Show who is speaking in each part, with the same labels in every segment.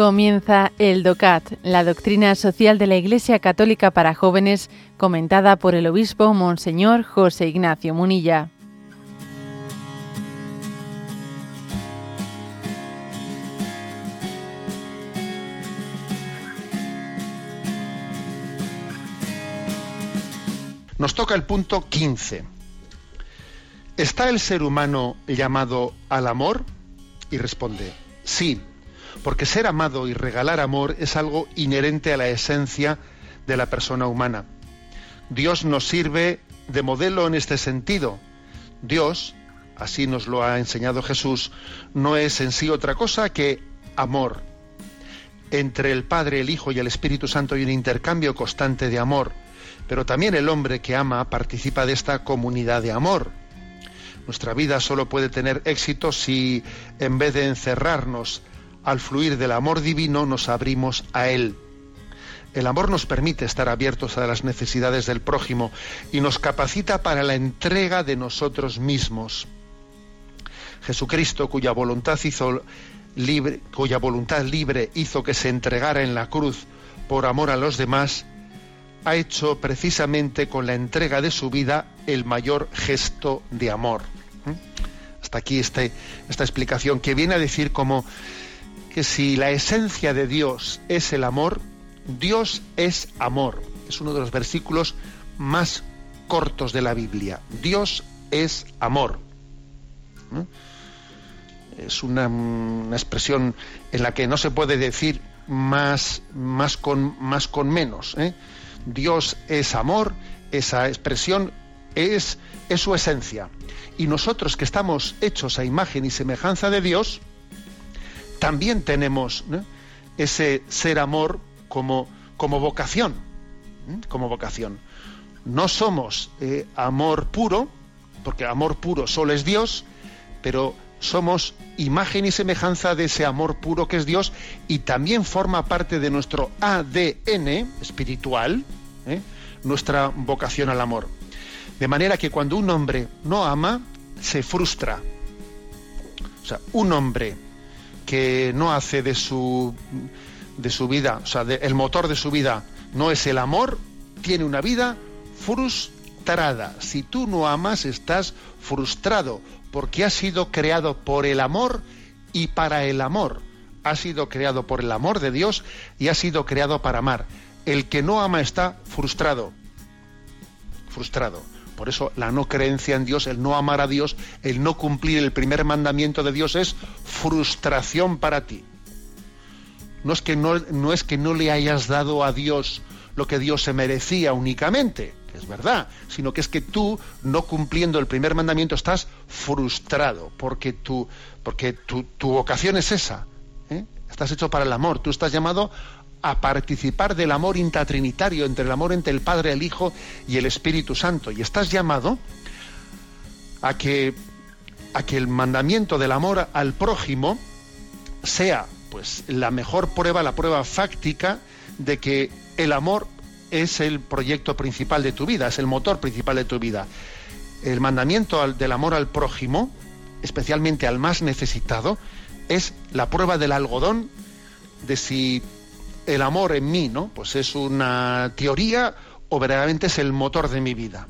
Speaker 1: Comienza el DOCAT, la doctrina social de la Iglesia Católica para jóvenes, comentada por el obispo Monseñor José Ignacio Munilla.
Speaker 2: Nos toca el punto 15. ¿Está el ser humano llamado al amor? Y responde, sí porque ser amado y regalar amor es algo inherente a la esencia de la persona humana. Dios nos sirve de modelo en este sentido. Dios, así nos lo ha enseñado Jesús, no es en sí otra cosa que amor. Entre el Padre, el Hijo y el Espíritu Santo hay un intercambio constante de amor, pero también el hombre que ama participa de esta comunidad de amor. Nuestra vida solo puede tener éxito si, en vez de encerrarnos al fluir del amor divino nos abrimos a Él. El amor nos permite estar abiertos a las necesidades del prójimo y nos capacita para la entrega de nosotros mismos. Jesucristo, cuya voluntad hizo libre, cuya voluntad libre hizo que se entregara en la cruz por amor a los demás, ha hecho precisamente con la entrega de su vida el mayor gesto de amor. ¿Mm? Hasta aquí este, esta explicación que viene a decir como que si la esencia de Dios es el amor, Dios es amor. Es uno de los versículos más cortos de la Biblia. Dios es amor. Es una, expresión en la que no se puede decir más, más, con, más con menos. ¿eh? Dios es amor, esa expresión es, es su esencia. Y nosotros que estamos hechos a imagen y semejanza de Dios, también tenemos ese ser amor como, como vocación, como vocación. No somos eh, amor puro, porque amor puro solo es Dios, pero somos imagen y semejanza de ese amor puro que es Dios y también forma parte de nuestro ADN espiritual, ¿eh? nuestra vocación al amor. De manera que cuando un hombre no ama, se frustra. O sea, un hombre que no hace de su, de su vida, o sea, el motor de su vida no es el amor, tiene una vida frustrada. Si tú no amas, estás frustrado, porque has sido creado por el amor y para el amor. Has sido creado por el amor de Dios y has sido creado para amar. El que no ama está frustrado. Frustrado. Por eso la no creencia en Dios, el no amar a Dios, el no cumplir el primer mandamiento de Dios es frustración para ti. No es que no, no, es que no le hayas dado a Dios lo que Dios se merecía únicamente, que es verdad, sino que es que tú, no cumpliendo el primer mandamiento, estás frustrado, porque tu, porque tu, vocación es esa. ¿eh? Estás hecho para el amor, tú estás llamado a participar del amor intratrinitario, entre el amor entre el Padre, el Hijo y el Espíritu Santo. Y estás llamado a que, a que el mandamiento del amor al prójimo sea pues la mejor prueba, la prueba fáctica de que el amor es el proyecto principal de tu vida, es el motor principal de tu vida. El mandamiento del amor al prójimo, especialmente al más necesitado, es la prueba del algodón de si el amor en mí, ¿no? Pues es una teoría o verdaderamente es el motor de mi vida.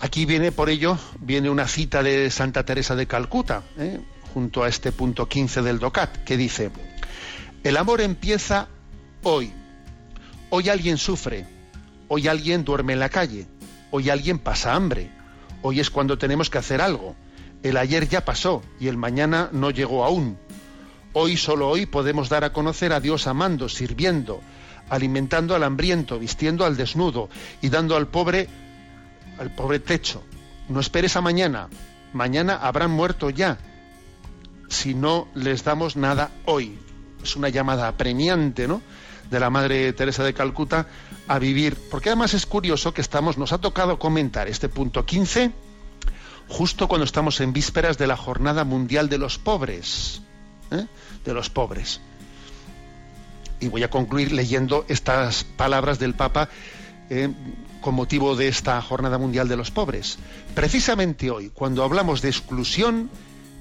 Speaker 2: Aquí viene, por ello, viene una cita de Santa Teresa de Calcuta, ¿eh? junto a este punto 15 del DOCAT, que dice, el amor empieza hoy. Hoy alguien sufre, hoy alguien duerme en la calle, hoy alguien pasa hambre, hoy es cuando tenemos que hacer algo. El ayer ya pasó y el mañana no llegó aún. Hoy, solo hoy, podemos dar a conocer a Dios amando, sirviendo, alimentando al hambriento, vistiendo al desnudo y dando al pobre al pobre techo. No esperes a mañana. Mañana habrán muerto ya. Si no les damos nada hoy. Es una llamada apremiante, ¿no? De la Madre Teresa de Calcuta a vivir. Porque además es curioso que estamos, nos ha tocado comentar este punto 15 justo cuando estamos en vísperas de la Jornada Mundial de los Pobres. ¿Eh? de los pobres. Y voy a concluir leyendo estas palabras del Papa eh, con motivo de esta Jornada Mundial de los Pobres. Precisamente hoy, cuando hablamos de exclusión,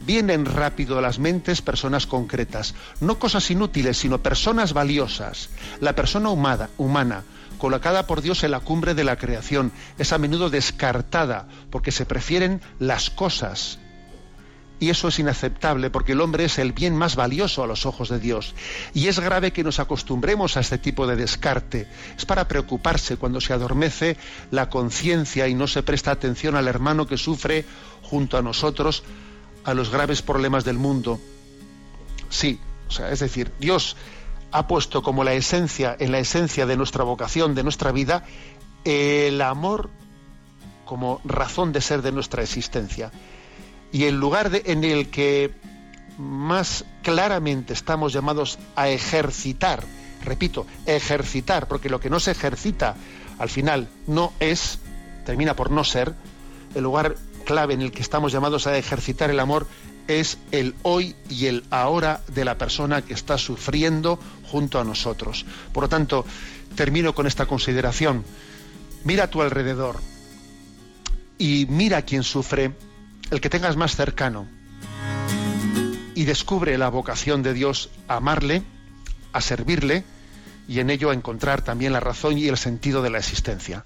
Speaker 2: vienen rápido a las mentes personas concretas, no cosas inútiles, sino personas valiosas. La persona humana, humana, colocada por Dios en la cumbre de la creación, es a menudo descartada porque se prefieren las cosas. Y eso es inaceptable porque el hombre es el bien más valioso a los ojos de Dios. Y es grave que nos acostumbremos a este tipo de descarte. Es para preocuparse cuando se adormece la conciencia y no se presta atención al hermano que sufre junto a nosotros a los graves problemas del mundo. Sí, o sea, es decir, Dios ha puesto como la esencia, en la esencia de nuestra vocación, de nuestra vida, el amor como razón de ser de nuestra existencia. Y el lugar en el que más claramente estamos llamados a ejercitar, repito, ejercitar, porque lo que no se ejercita al final no es, termina por no ser, el lugar clave en el que estamos llamados a ejercitar el amor es el hoy y el ahora de la persona que está sufriendo junto a nosotros. Por lo tanto, termino con esta consideración. Mira a tu alrededor y mira a quien sufre, el que tengas más cercano, y descubre la vocación de Dios a amarle, a servirle y en ello a encontrar también la razón y el sentido de la existencia.